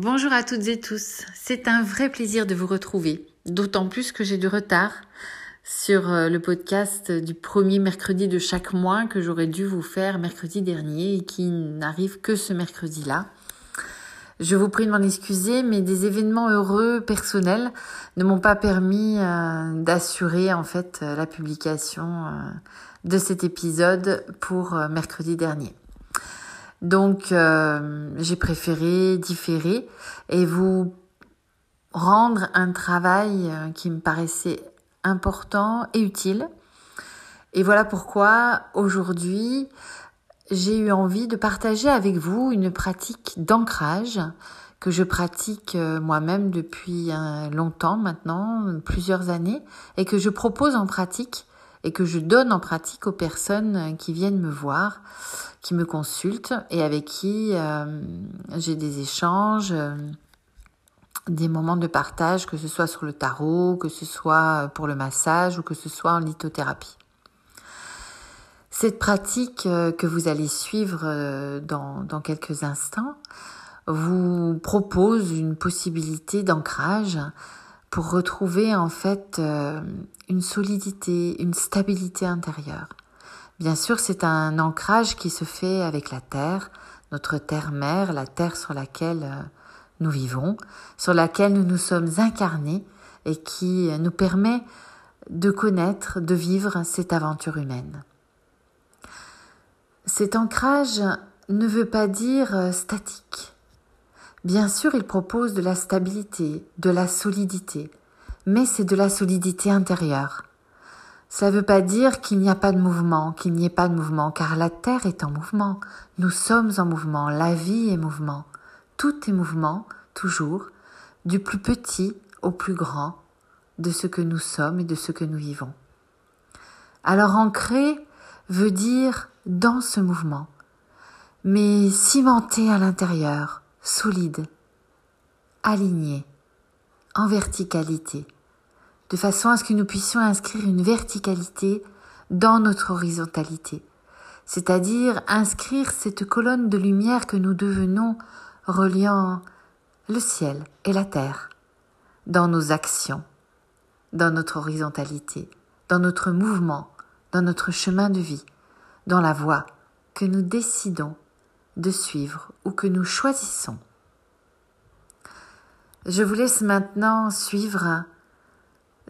Bonjour à toutes et tous. C'est un vrai plaisir de vous retrouver, d'autant plus que j'ai du retard sur euh, le podcast du premier mercredi de chaque mois que j'aurais dû vous faire mercredi dernier et qui n'arrive que ce mercredi-là. Je vous prie de m'en excuser, mais des événements heureux personnels ne m'ont pas permis euh, d'assurer en fait la publication euh, de cet épisode pour mercredi dernier. Donc euh, j'ai préféré différer et vous rendre un travail euh, qui me paraissait important et utile. Et voilà pourquoi aujourd'hui j'ai eu envie de partager avec vous une pratique d'ancrage que je pratique euh, moi-même depuis longtemps maintenant, plusieurs années, et que je propose en pratique et que je donne en pratique aux personnes qui viennent me voir, qui me consultent et avec qui euh, j'ai des échanges, euh, des moments de partage, que ce soit sur le tarot, que ce soit pour le massage ou que ce soit en lithothérapie. Cette pratique euh, que vous allez suivre dans quelques instants vous propose une possibilité d'ancrage pour retrouver en fait une solidité, une stabilité intérieure. Bien sûr, c'est un ancrage qui se fait avec la terre, notre terre-mère, la terre sur laquelle euh, nous vivons, sur laquelle nous nous sommes incarnés et qui nous permet de connaître, de vivre cette aventure humaine. Cet ancrage ne veut pas dire euh, statique. Bien sûr, il propose de la stabilité, de la solidité, mais c'est de la solidité intérieure. Cela ne veut pas dire qu'il n'y a pas de mouvement, qu'il n'y ait pas de mouvement, car la Terre est en mouvement. Nous sommes en mouvement, la vie est mouvement. Tout est mouvement, toujours, du plus petit au plus grand, de ce que nous sommes et de ce que nous vivons. Alors ancrer veut dire dans ce mouvement, mais cimenté à l'intérieur, solide, aligné, en verticalité de façon à ce que nous puissions inscrire une verticalité dans notre horizontalité, c'est-à-dire inscrire cette colonne de lumière que nous devenons reliant le ciel et la terre dans nos actions, dans notre horizontalité, dans notre mouvement, dans notre chemin de vie, dans la voie que nous décidons de suivre ou que nous choisissons. Je vous laisse maintenant suivre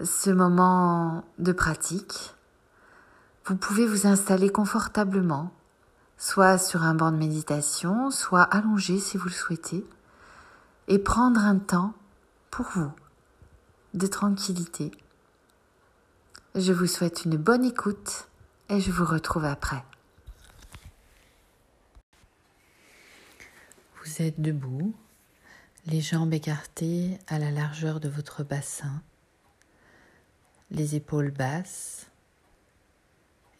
ce moment de pratique, vous pouvez vous installer confortablement, soit sur un banc de méditation, soit allongé si vous le souhaitez, et prendre un temps pour vous de tranquillité. Je vous souhaite une bonne écoute et je vous retrouve après. Vous êtes debout, les jambes écartées à la largeur de votre bassin les épaules basses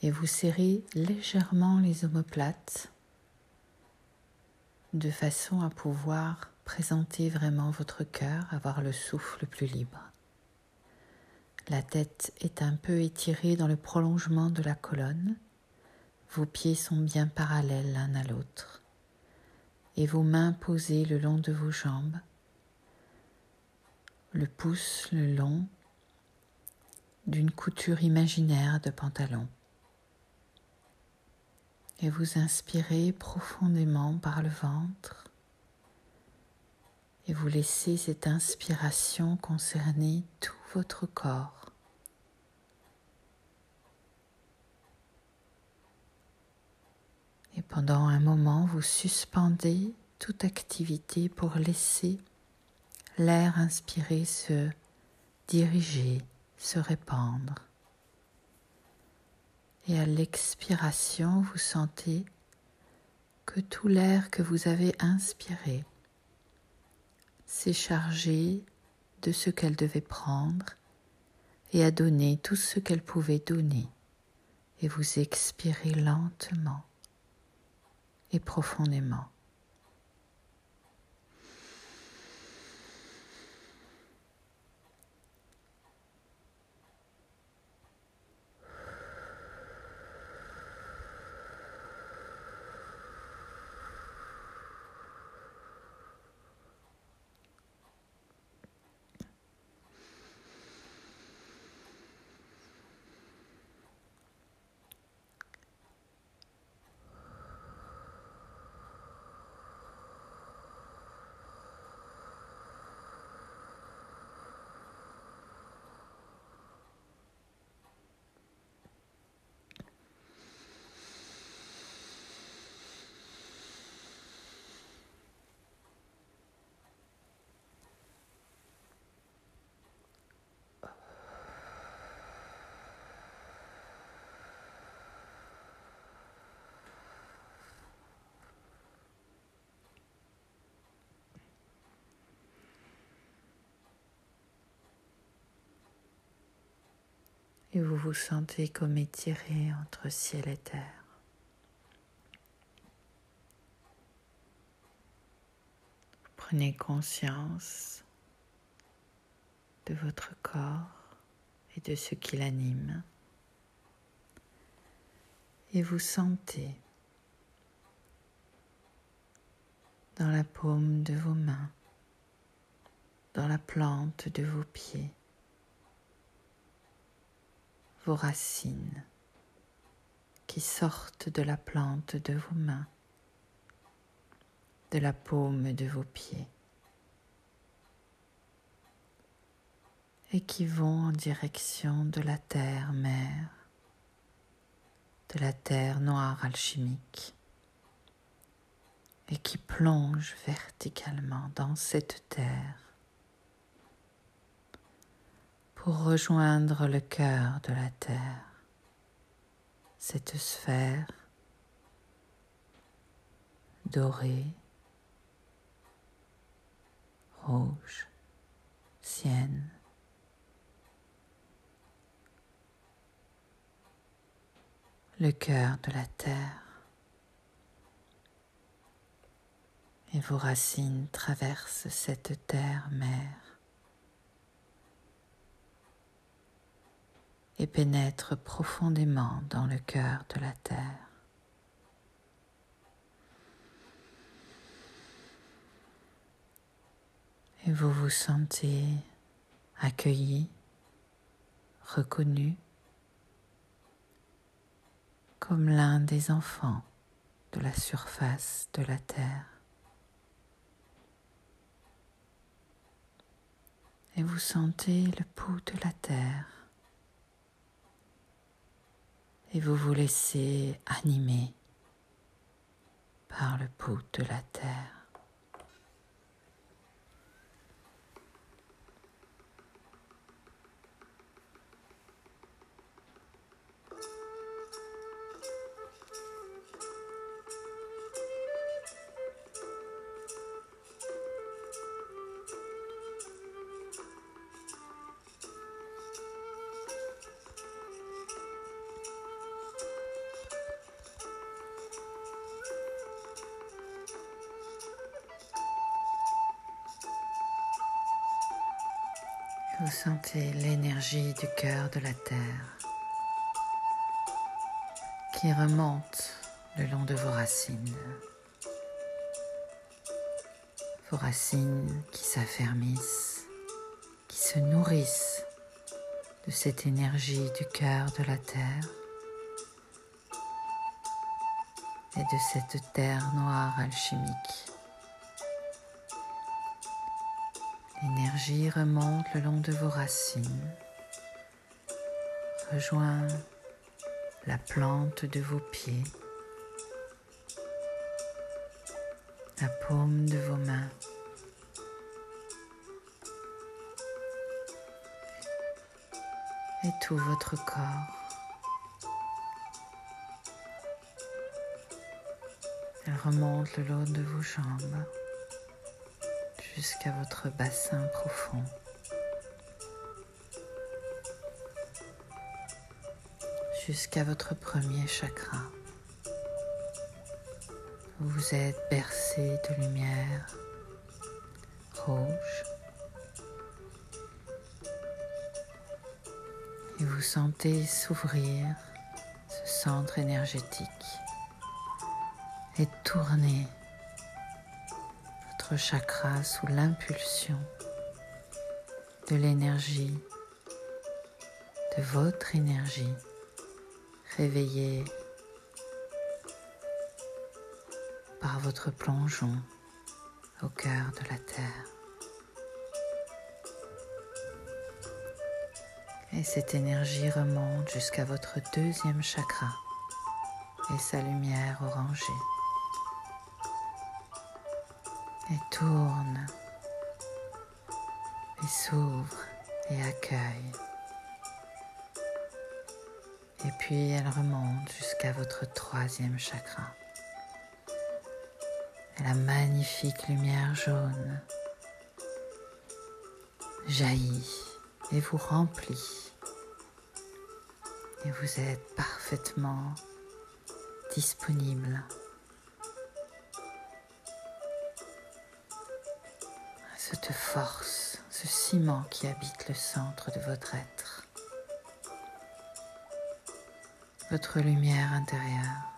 et vous serrez légèrement les omoplates de façon à pouvoir présenter vraiment votre cœur, avoir le souffle plus libre. La tête est un peu étirée dans le prolongement de la colonne. Vos pieds sont bien parallèles l'un à l'autre et vos mains posées le long de vos jambes, le pouce le long d'une couture imaginaire de pantalon. Et vous inspirez profondément par le ventre et vous laissez cette inspiration concerner tout votre corps. Et pendant un moment, vous suspendez toute activité pour laisser l'air inspiré se diriger se répandre. Et à l'expiration, vous sentez que tout l'air que vous avez inspiré s'est chargé de ce qu'elle devait prendre et a donné tout ce qu'elle pouvait donner. Et vous expirez lentement et profondément. Vous vous sentez comme étiré entre ciel et terre. Prenez conscience de votre corps et de ce qui l'anime. Et vous sentez dans la paume de vos mains, dans la plante de vos pieds, vos racines qui sortent de la plante de vos mains de la paume de vos pieds et qui vont en direction de la terre mère, de la terre noire alchimique et qui plongent verticalement dans cette terre pour rejoindre le cœur de la terre, cette sphère dorée rouge, sienne. Le cœur de la terre. Et vos racines traversent cette terre mère et pénètrent profondément dans le cœur de la terre. et vous vous sentez accueilli, reconnu comme l'un des enfants de la surface de la terre. Et vous sentez le pouls de la terre et vous vous laissez animer par le pouls de la terre. Vous sentez l'énergie du cœur de la terre qui remonte le long de vos racines. Vos racines qui s'affermissent, qui se nourrissent de cette énergie du cœur de la terre et de cette terre noire alchimique. L'énergie remonte le long de vos racines, rejoint la plante de vos pieds, la paume de vos mains. et tout votre corps. Elle remonte le long de vos jambes jusqu'à votre bassin profond. Jusqu'à votre premier chakra. Vous êtes bercé de lumière rouge. Et vous sentez s'ouvrir ce centre énergétique et tourner chakra sous l'impulsion de l'énergie, de votre énergie réveillée par votre plongeon au cœur de la Terre. Et cette énergie remonte jusqu'à votre deuxième chakra et sa lumière orangée et tourne et s'ouvre et accueille. Et puis elle remonte jusqu'à votre troisième chakra. Et la magnifique lumière jaune jaillit et vous remplit Et vous êtes parfaitement disponible. Cette force, ce ciment qui habite le centre de votre être. Votre lumière intérieure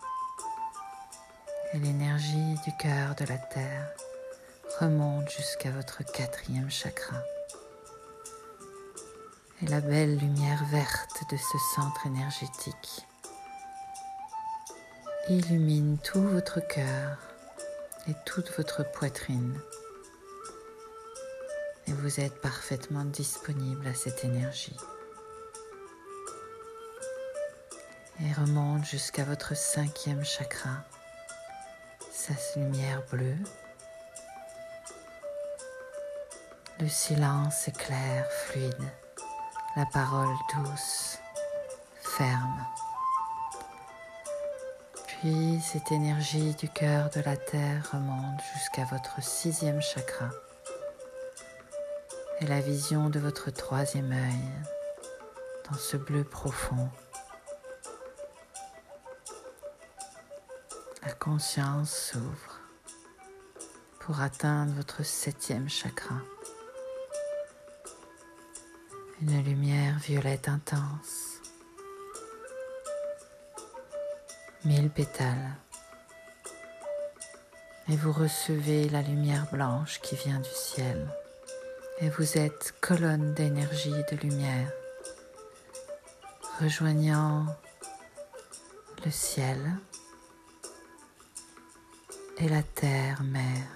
et l'énergie du cœur de la terre remonte jusqu'à votre quatrième chakra. Et la belle lumière verte de ce centre énergétique illumine tout votre cœur et toute votre poitrine. Vous êtes parfaitement disponible à cette énergie. Et remonte jusqu'à votre cinquième chakra sa lumière bleue. Le silence est clair, fluide, la parole douce, ferme. Puis cette énergie du cœur de la terre remonte jusqu'à votre sixième chakra et la vision de votre troisième œil dans ce bleu profond la conscience s'ouvre pour atteindre votre septième chakra. Une lumière violette intense. Mille pétales. Et vous recevez la lumière blanche qui vient du ciel. Et vous êtes colonne d'énergie et de lumière, rejoignant le ciel et la terre mère.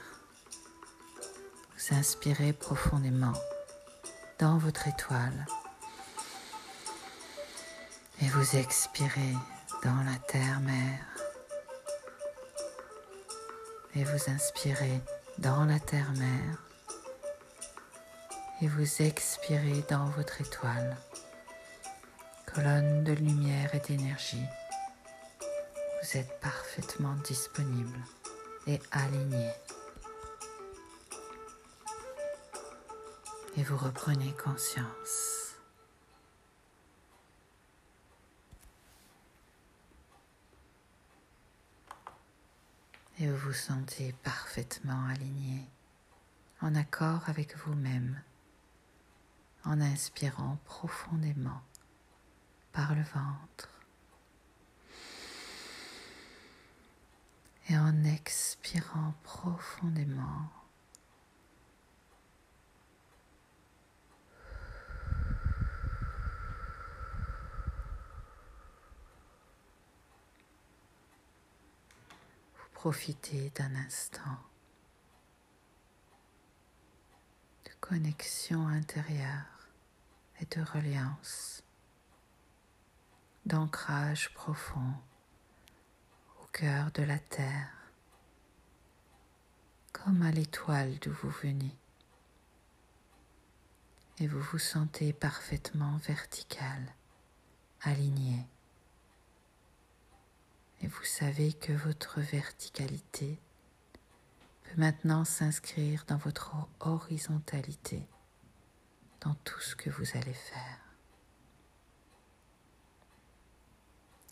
Vous inspirez profondément dans votre étoile et vous expirez dans la terre mère. Et vous inspirez dans la terre mère et vous expirez dans votre étoile, colonne de lumière et d'énergie. Vous êtes parfaitement disponible et aligné. Et vous reprenez conscience. Et vous vous sentez parfaitement aligné, en accord avec vous-même, en inspirant profondément par le ventre. et en expirant profondément. Vous profitez d'un instant de connexion intérieure et de reliance, d'ancrage profond cœur de la terre, comme à l'étoile d'où vous venez. Et vous vous sentez parfaitement vertical, aligné. Et vous savez que votre verticalité peut maintenant s'inscrire dans votre horizontalité, dans tout ce que vous allez faire.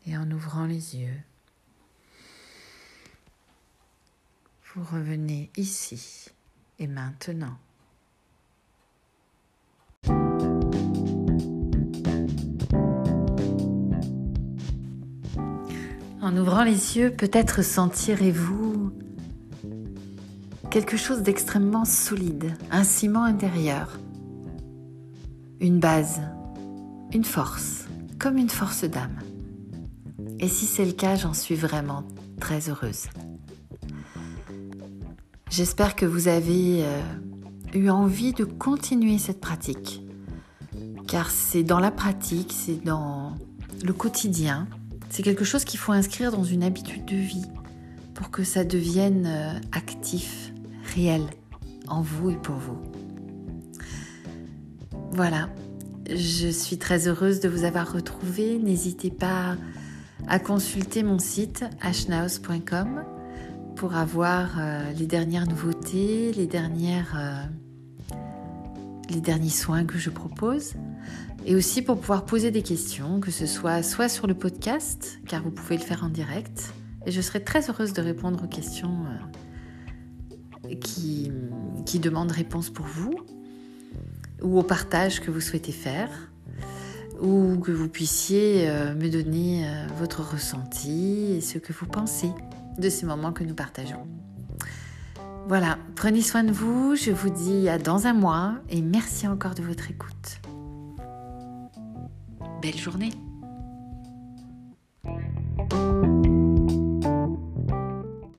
Et en ouvrant les yeux, vous revenez ici et maintenant. En ouvrant les yeux, peut-être sentirez-vous quelque chose d'extrêmement solide, un ciment intérieur, une base, une force, comme une force d'âme. Et si c'est le cas, j'en suis vraiment très heureuse. J'espère que vous avez euh, eu envie de continuer cette pratique, car c'est dans la pratique, c'est dans le quotidien, c'est quelque chose qu'il faut inscrire dans une habitude de vie pour que ça devienne euh, actif, réel, en vous et pour vous. Voilà, je suis très heureuse de vous avoir retrouvé. N'hésitez pas à consulter mon site ashnaus.com pour avoir euh, les dernières nouveautés, euh, les derniers soins que je propose. et aussi pour pouvoir poser des questions, que ce soit soit sur le podcast, car vous pouvez le faire en direct, et je serai très heureuse de répondre aux questions euh, qui demandent réponse pour vous, ou au partage que vous souhaitez faire, ou que vous puissiez euh, me donner euh, votre ressenti et ce que vous pensez de ces moments que nous partageons. Voilà, prenez soin de vous, je vous dis à dans un mois et merci encore de votre écoute. Belle journée